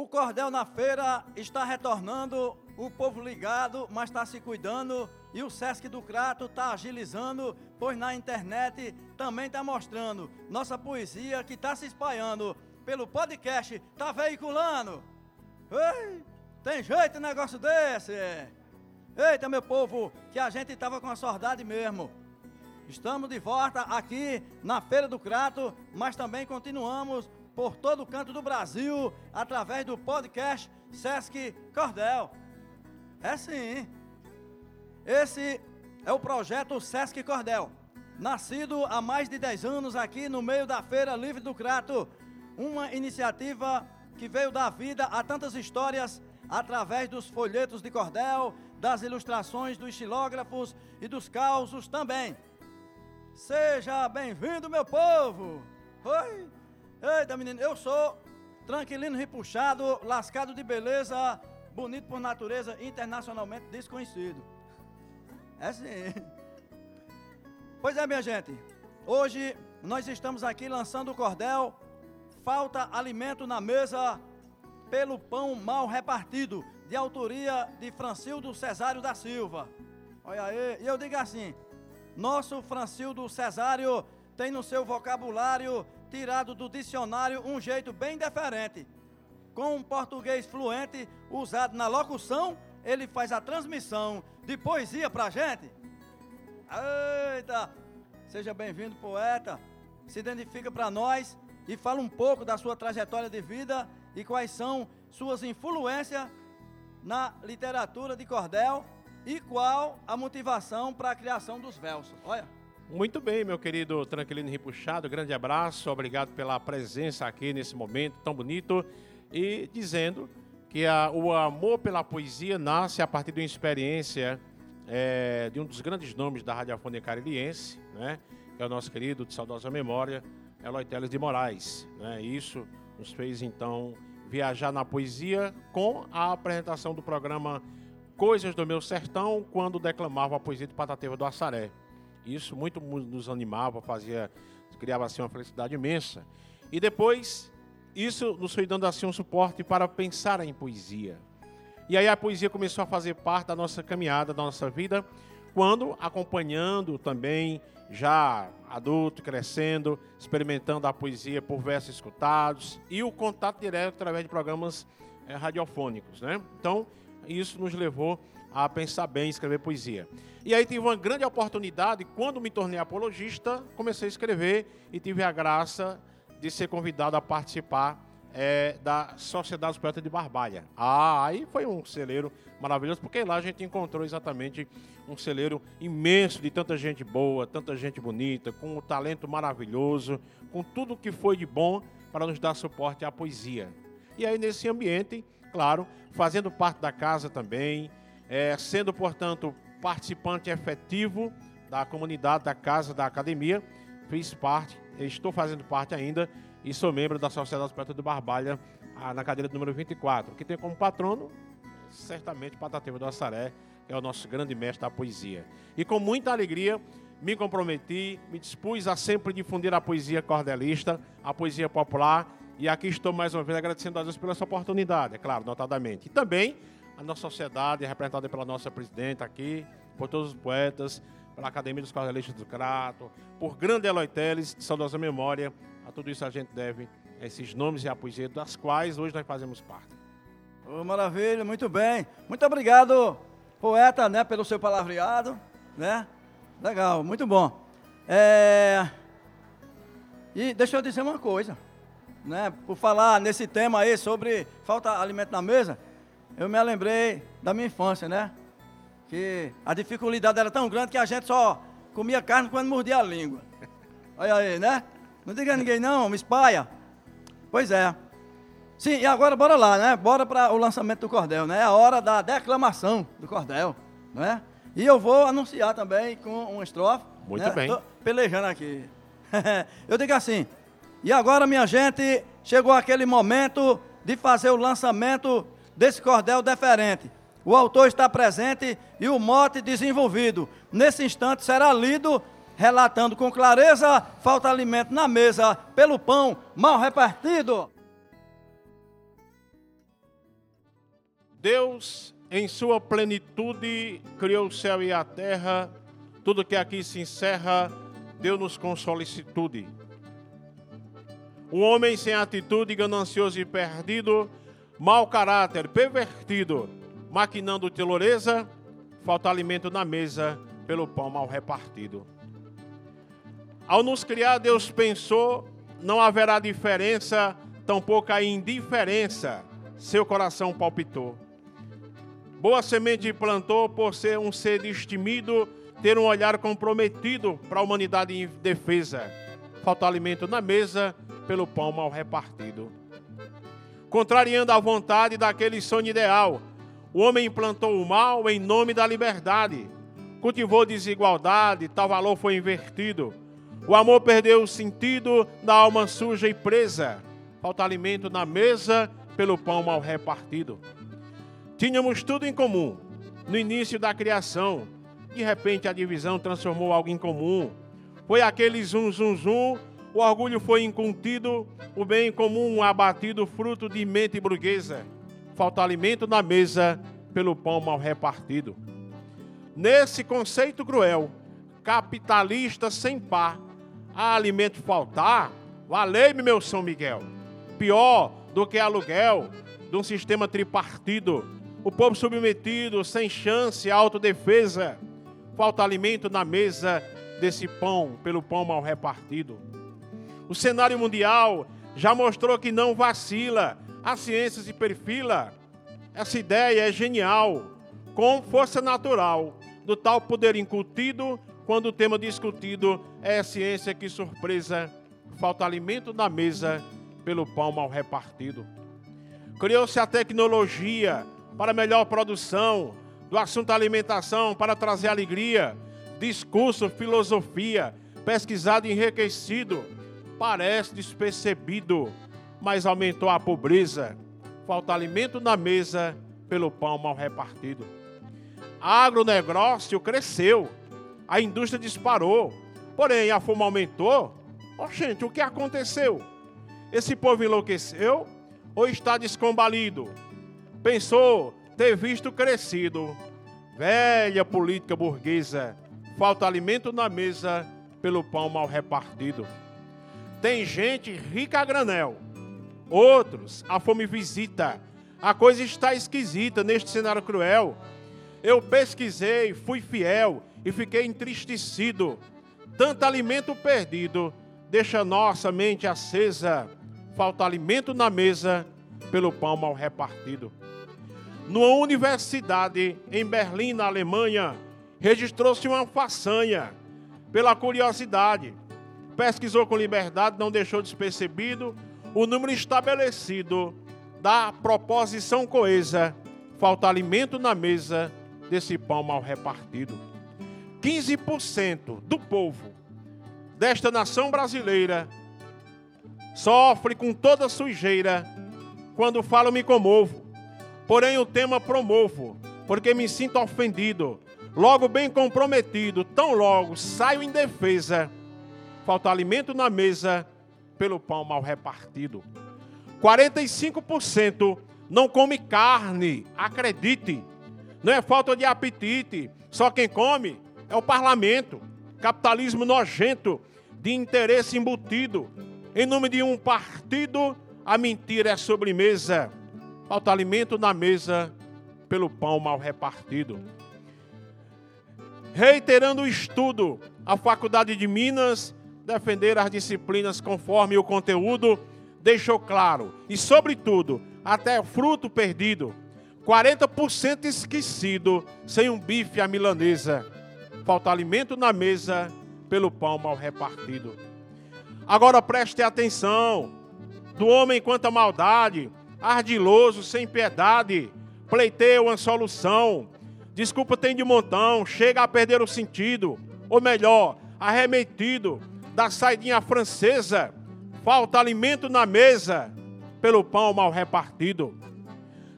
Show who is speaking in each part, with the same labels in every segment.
Speaker 1: O cordel na feira está retornando, o povo ligado, mas está se cuidando. E o Sesc do Crato está agilizando, pois na internet também está mostrando nossa poesia que está se espalhando pelo podcast, está veiculando. Ei, tem jeito um negócio desse? Eita, meu povo, que a gente estava com a saudade mesmo. Estamos de volta aqui na Feira do Crato, mas também continuamos por todo o canto do Brasil através do podcast Sesc Cordel. É sim. Esse é o projeto Sesc Cordel, nascido há mais de 10 anos aqui no meio da Feira Livre do Crato, uma iniciativa que veio dar vida a tantas histórias através dos folhetos de cordel, das ilustrações dos estilógrafos e dos causos também. Seja bem-vindo, meu povo! Oi! Eita, menino, eu sou tranquilino, repuxado, lascado de beleza, bonito por natureza, internacionalmente desconhecido. É sim. Pois é, minha gente. Hoje nós estamos aqui lançando o cordel. Falta alimento na mesa pelo pão mal repartido, de autoria de Francildo Cesário da Silva. Olha aí, e eu digo assim: nosso Francildo Cesário tem no seu vocabulário, tirado do dicionário, um jeito bem diferente. Com um português fluente, usado na locução, ele faz a transmissão de poesia pra gente. Eita! Seja bem-vindo, poeta. Se identifica para nós e fala um pouco da sua trajetória de vida e quais são suas influências na literatura de cordel e qual a motivação para a criação dos versos. Olha.
Speaker 2: Muito bem, meu querido Tranquilino Ripuxado, grande abraço, obrigado pela presença aqui nesse momento tão bonito e dizendo que a, o amor pela poesia nasce a partir de uma experiência é, de um dos grandes nomes da radiofonia cariliense, né, que é o nosso querido, de saudosa memória, Eloy Teles de Moraes. Né, isso nos fez então viajar na poesia com a apresentação do programa Coisas do Meu Sertão, quando declamava a poesia de Patativa do Assaré. Isso muito nos animava, fazia, criava assim uma felicidade imensa. E depois, isso nos foi dando assim um suporte para pensar em poesia. E aí a poesia começou a fazer parte da nossa caminhada, da nossa vida, quando acompanhando também já adulto, crescendo, experimentando a poesia por versos escutados e o contato direto através de programas é, radiofônicos, né? Então, isso nos levou a pensar bem em escrever poesia. E aí tive uma grande oportunidade, quando me tornei apologista, comecei a escrever e tive a graça de ser convidado a participar é, da Sociedade dos Poetas de Barbalha. Ah, aí foi um celeiro maravilhoso, porque lá a gente encontrou exatamente um celeiro imenso de tanta gente boa, tanta gente bonita, com um talento maravilhoso, com tudo que foi de bom para nos dar suporte à poesia. E aí, nesse ambiente, claro, fazendo parte da casa também, é, sendo, portanto, participante efetivo da comunidade, da casa, da academia, fiz parte, estou fazendo parte ainda e sou membro da Sociedade Poeta do Barbalha, na cadeira número 24, que tem como patrono, certamente, Patativa do Assaré, que é o nosso grande mestre da poesia. E com muita alegria, me comprometi, me dispus a sempre difundir a poesia cordelista, a poesia popular, e aqui estou mais uma vez agradecendo a Deus pela essa oportunidade, é claro, notadamente. E também a nossa sociedade, representada pela nossa presidente aqui, por todos os poetas, pela Academia dos Cordelistas do Crato, por grande Eloy Teles, de saudosa memória, a tudo isso a gente deve esses nomes e a poesia das quais hoje nós fazemos parte.
Speaker 1: Oh, maravilha, muito bem. Muito obrigado, poeta, né, pelo seu palavreado, né? Legal, muito bom. É... E deixa eu dizer uma coisa, né? Por falar nesse tema aí sobre falta alimento na mesa, eu me lembrei da minha infância, né? Que a dificuldade era tão grande que a gente só comia carne quando mordia a língua. Olha aí, né? Não diga a ninguém não, me espalha. Pois é. Sim, e agora bora lá, né? Bora para o lançamento do cordel, né? É a hora da declamação do cordel, né? E eu vou anunciar também com uma estrofe.
Speaker 2: Muito
Speaker 1: né?
Speaker 2: bem.
Speaker 1: Tô pelejando aqui. eu digo assim. E agora, minha gente, chegou aquele momento de fazer o lançamento desse cordel deferente. O autor está presente e o mote desenvolvido. Nesse instante será lido relatando com clareza: falta alimento na mesa pelo pão mal repartido.
Speaker 2: Deus, em sua plenitude, criou o céu e a terra. Tudo que aqui se encerra, deu-nos com solicitude. Um homem sem atitude, ganancioso e perdido, mau caráter, pervertido, maquinando teloreza, falta alimento na mesa pelo pão mal repartido. Ao nos criar, Deus pensou, não haverá diferença, tampouco a indiferença. Seu coração palpitou. Boa semente plantou por ser um ser destemido, ter um olhar comprometido para a humanidade em defesa. Falta alimento na mesa pelo pão mal repartido. Contrariando a vontade daquele sonho ideal, o homem implantou o mal em nome da liberdade. Cultivou desigualdade, tal valor foi invertido. O amor perdeu o sentido da alma suja e presa. Falta alimento na mesa pelo pão mal repartido. Tínhamos tudo em comum. No início da criação, de repente a divisão transformou algo em comum. Foi aquele zum zum zum, o orgulho foi incontido, o bem comum abatido, fruto de mente burguesa. Falta alimento na mesa pelo pão mal repartido. Nesse conceito cruel, capitalista sem par, há alimento faltar, valei-me meu São Miguel. Pior do que aluguel de um sistema tripartido o povo submetido, sem chance, autodefesa. Falta alimento na mesa desse pão, pelo pão mal repartido. O cenário mundial já mostrou que não vacila, a ciência se perfila. Essa ideia é genial, com força natural, do tal poder incutido, quando o tema discutido é a ciência que surpresa. Falta alimento na mesa pelo pão mal repartido. Criou-se a tecnologia, para melhor produção, do assunto alimentação para trazer alegria, discurso, filosofia, pesquisado e enriquecido, parece despercebido, mas aumentou a pobreza, falta alimento na mesa pelo pão mal repartido. Agronegócio cresceu, a indústria disparou, porém a fome aumentou. Gente, o que aconteceu? Esse povo enlouqueceu ou está descombalido? Pensou ter visto crescido. Velha política burguesa, falta alimento na mesa pelo pão mal repartido. Tem gente rica a granel, outros a fome visita. A coisa está esquisita neste cenário cruel. Eu pesquisei, fui fiel e fiquei entristecido. Tanto alimento perdido deixa nossa mente acesa. Falta alimento na mesa pelo pão mal repartido numa universidade em Berlim, na Alemanha, registrou-se uma façanha pela curiosidade. Pesquisou com liberdade, não deixou despercebido o número estabelecido da proposição coesa. Falta alimento na mesa desse pão mal repartido. 15% do povo desta nação brasileira sofre com toda sujeira. Quando falo, me comovo. Porém, o tema promovo, porque me sinto ofendido, logo bem comprometido, tão logo saio em defesa. Falta alimento na mesa pelo pão mal repartido. 45% não come carne, acredite. Não é falta de apetite, só quem come é o parlamento. Capitalismo nojento, de interesse embutido. Em nome de um partido, a mentira é sobremesa falta alimento na mesa pelo pão mal repartido. Reiterando o estudo, a Faculdade de Minas defender as disciplinas conforme o conteúdo deixou claro, e sobretudo, até fruto perdido, 40% esquecido, sem um bife à milanesa. Falta alimento na mesa pelo pão mal repartido. Agora preste atenção, do homem quanto maldade, ardiloso, sem piedade, pleiteia uma solução, desculpa tem de montão, chega a perder o sentido, ou melhor, arremetido da saidinha francesa, falta alimento na mesa pelo pão mal repartido.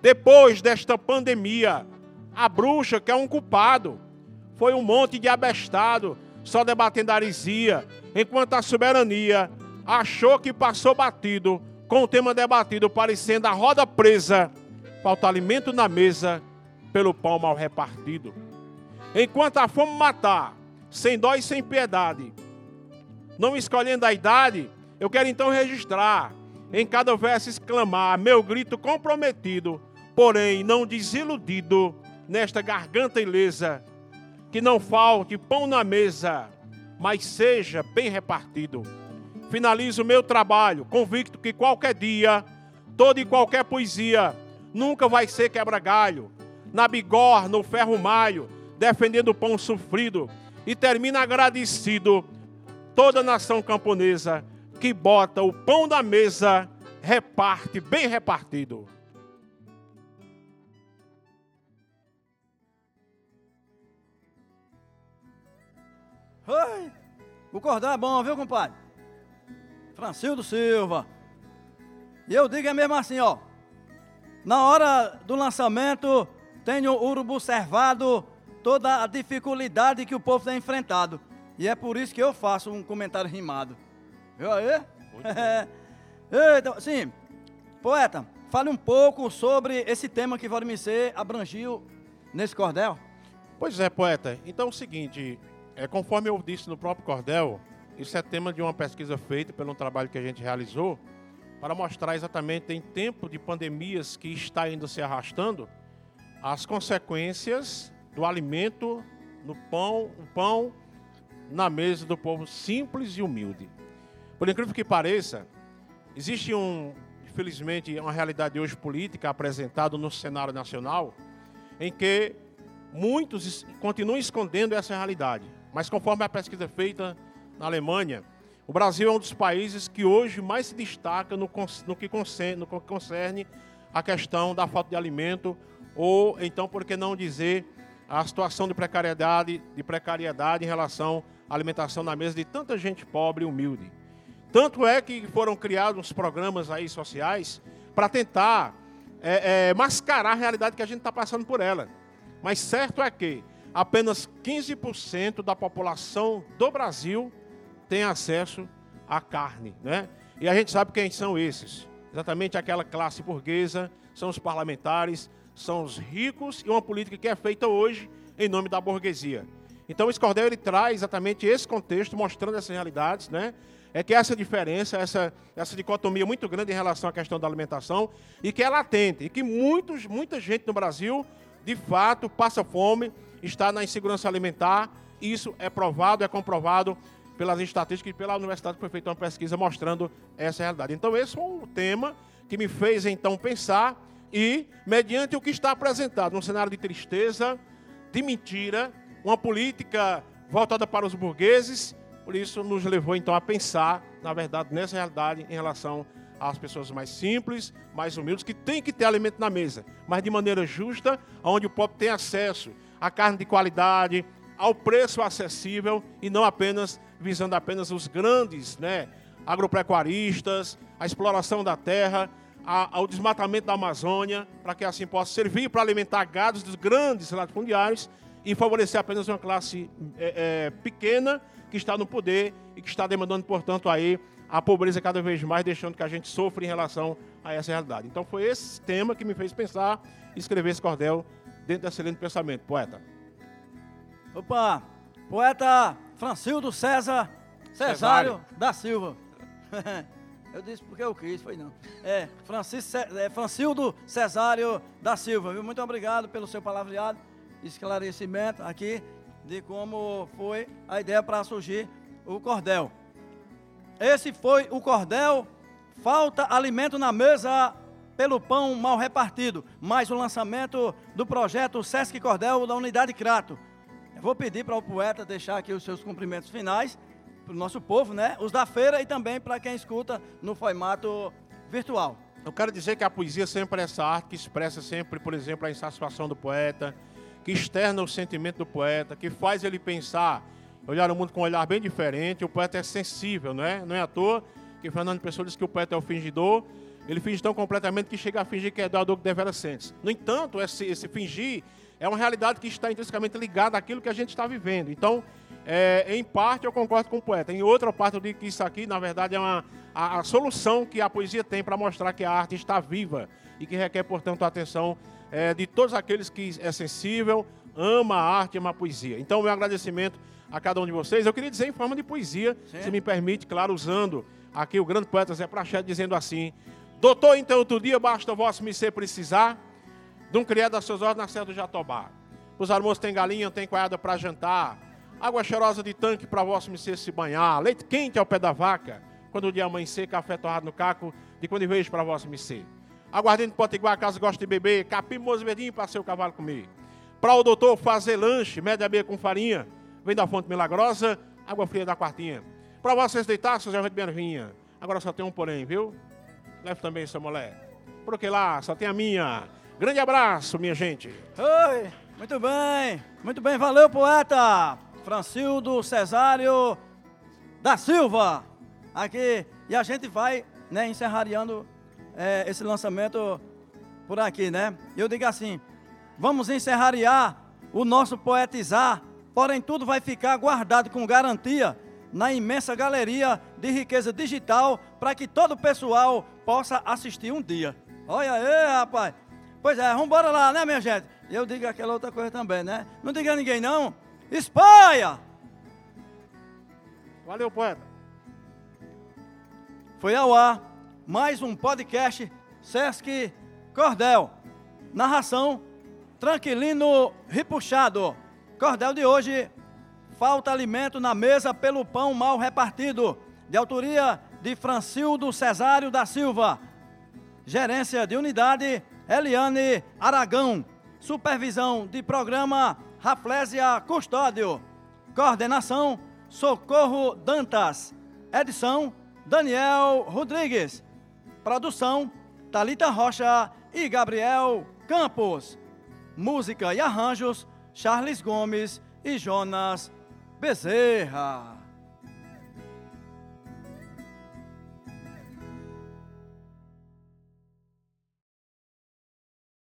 Speaker 2: Depois desta pandemia, a bruxa, que é um culpado, foi um monte de abestado, só debatendo a heresia, enquanto a soberania achou que passou batido com o tema debatido parecendo a roda presa, falta alimento na mesa pelo pão mal repartido. Enquanto a fome matar, sem dó e sem piedade, não escolhendo a idade, eu quero então registrar, em cada verso exclamar, meu grito comprometido, porém não desiludido, nesta garganta ilesa, que não falte pão na mesa, mas seja bem repartido. Finalizo meu trabalho, convicto que qualquer dia, toda e qualquer poesia, nunca vai ser quebra-galho, na bigor, no ferro malho, defendendo o pão sofrido, e termina agradecido toda a nação camponesa que bota o pão na mesa, reparte bem repartido.
Speaker 1: Oi, o cordão é bom, viu, compadre? Francildo Silva. E eu digo é mesmo assim, ó. Na hora do lançamento, tenho o urubu observado toda a dificuldade que o povo tem enfrentado. E é por isso que eu faço um comentário rimado. Viu aí? então, sim, poeta, fale um pouco sobre esse tema que Valdemir abrangiu nesse cordel.
Speaker 2: Pois é, poeta. Então é o seguinte, é, conforme eu disse no próprio cordel, isso é tema de uma pesquisa feita pelo trabalho que a gente realizou para mostrar exatamente em tempo de pandemias que está indo se arrastando as consequências do alimento no pão, o pão na mesa do povo simples e humilde. Por incrível que pareça, existe um, infelizmente, uma realidade hoje política apresentada no cenário nacional em que muitos continuam escondendo essa realidade. Mas conforme a pesquisa feita na Alemanha, o Brasil é um dos países que hoje mais se destaca no, no, que, concerne, no que concerne a questão da falta de alimento, ou então, por que não dizer, a situação de precariedade, de precariedade em relação alimentação na mesa de tanta gente pobre e humilde. Tanto é que foram criados programas aí sociais para tentar é, é, mascarar a realidade que a gente está passando por ela. Mas certo é que apenas 15% da população do Brasil tem acesso à carne, né? E a gente sabe quem são esses. Exatamente aquela classe burguesa, são os parlamentares, são os ricos e uma política que é feita hoje em nome da burguesia. Então, esse cordel ele traz exatamente esse contexto, mostrando essas realidades, né? É que essa diferença, essa, essa dicotomia muito grande em relação à questão da alimentação e que é latente, e que muitos, muita gente no Brasil, de fato, passa fome, está na insegurança alimentar. Isso é provado, é comprovado pelas estatísticas e pela universidade foi feita uma pesquisa mostrando essa realidade. Então, esse foi um tema que me fez, então, pensar e, mediante o que está apresentado, um cenário de tristeza, de mentira, uma política voltada para os burgueses, por isso nos levou, então, a pensar, na verdade, nessa realidade em relação às pessoas mais simples, mais humildes, que têm que ter alimento na mesa, mas de maneira justa, onde o povo tem acesso a carne de qualidade, ao preço acessível e não apenas visando apenas os grandes, né, agropecuaristas, a exploração da terra, a, ao desmatamento da Amazônia, para que assim possa servir para alimentar gados dos grandes latifundiários e favorecer apenas uma classe é, é, pequena que está no poder e que está demandando, portanto, aí a pobreza cada vez mais, deixando que a gente sofra em relação a essa realidade. Então foi esse tema que me fez pensar e escrever esse cordel dentro desse excelente pensamento. Poeta.
Speaker 1: Opa! Poeta Francildo César Cesário, Cesário. da Silva. eu disse porque eu quis, foi não. É, Francis, é, Francildo Cesário da Silva, viu? Muito obrigado pelo seu palavreado, esclarecimento aqui de como foi a ideia para surgir o cordel. Esse foi o cordel. Falta alimento na mesa pelo pão mal repartido, mais o lançamento do projeto Sesc Cordel da Unidade Crato. Vou pedir para o poeta deixar aqui os seus cumprimentos finais para o nosso povo, né? Os da feira e também para quem escuta no formato virtual.
Speaker 2: Eu quero dizer que a poesia sempre é essa arte que expressa sempre, por exemplo, a insatisfação do poeta, que externa o sentimento do poeta, que faz ele pensar, olhar o mundo com um olhar bem diferente. O poeta é sensível, não é? Não é à toa que Fernando Pessoa diz que o poeta é o fingidor ele finge tão completamente que chega a fingir que é doador que devera sentes. No entanto, esse, esse fingir é uma realidade que está intrinsecamente ligada àquilo que a gente está vivendo. Então, é, em parte eu concordo com o poeta, em outra parte eu digo que isso aqui, na verdade, é uma, a, a solução que a poesia tem para mostrar que a arte está viva e que requer, portanto, atenção é, de todos aqueles que é sensível, ama a arte, ama a poesia. Então, meu agradecimento a cada um de vocês. Eu queria dizer em forma de poesia, Sim. se me permite, claro, usando aqui o grande poeta Zé Prachete, dizendo assim: Doutor, então outro dia basta o vosso me ser precisar de um criado das suas ordens na Serra do Jatobá. Os almoços tem galinha, tem coalhada para jantar, água cheirosa de tanque para vosso me ser se banhar, leite quente ao pé da vaca, quando o dia amanhecer, café torrado no caco, de quando vejo para vosso me ser. Aguardente potiguar, caso goste de beber, capim moço verdinho para seu cavalo comer. Para o doutor fazer lanche, média meia com farinha, vem da fonte milagrosa, água fria da quartinha. Para vocês deitar, seus de bem Agora só tem um porém, viu? Leve também seu mulher. Porque lá só tem a minha. Grande abraço, minha gente.
Speaker 1: Oi, muito bem, muito bem, valeu, poeta. Francildo Cesário da Silva, aqui. E a gente vai, né, encerrando é, esse lançamento por aqui, né? Eu digo assim, vamos encerrar o nosso poetizar Porém, tudo vai ficar guardado com garantia na imensa galeria de riqueza digital para que todo o pessoal possa assistir um dia. Olha aí, rapaz. Pois é, vamos embora lá, né, minha gente? Eu digo aquela outra coisa também, né? Não diga a ninguém, não. Espalha!
Speaker 2: Valeu, poeta.
Speaker 1: Foi ao ar mais um podcast Sesc Cordel. Narração Tranquilino Ripuxado. Cordel de hoje, falta alimento na mesa pelo pão mal repartido, de autoria de Francildo Cesário da Silva. Gerência de unidade, Eliane Aragão. Supervisão de programa, Raflésia Custódio. Coordenação, Socorro Dantas. Edição, Daniel Rodrigues. Produção, Talita Rocha e Gabriel Campos. Música e arranjos, Charles Gomes e Jonas Bezerra.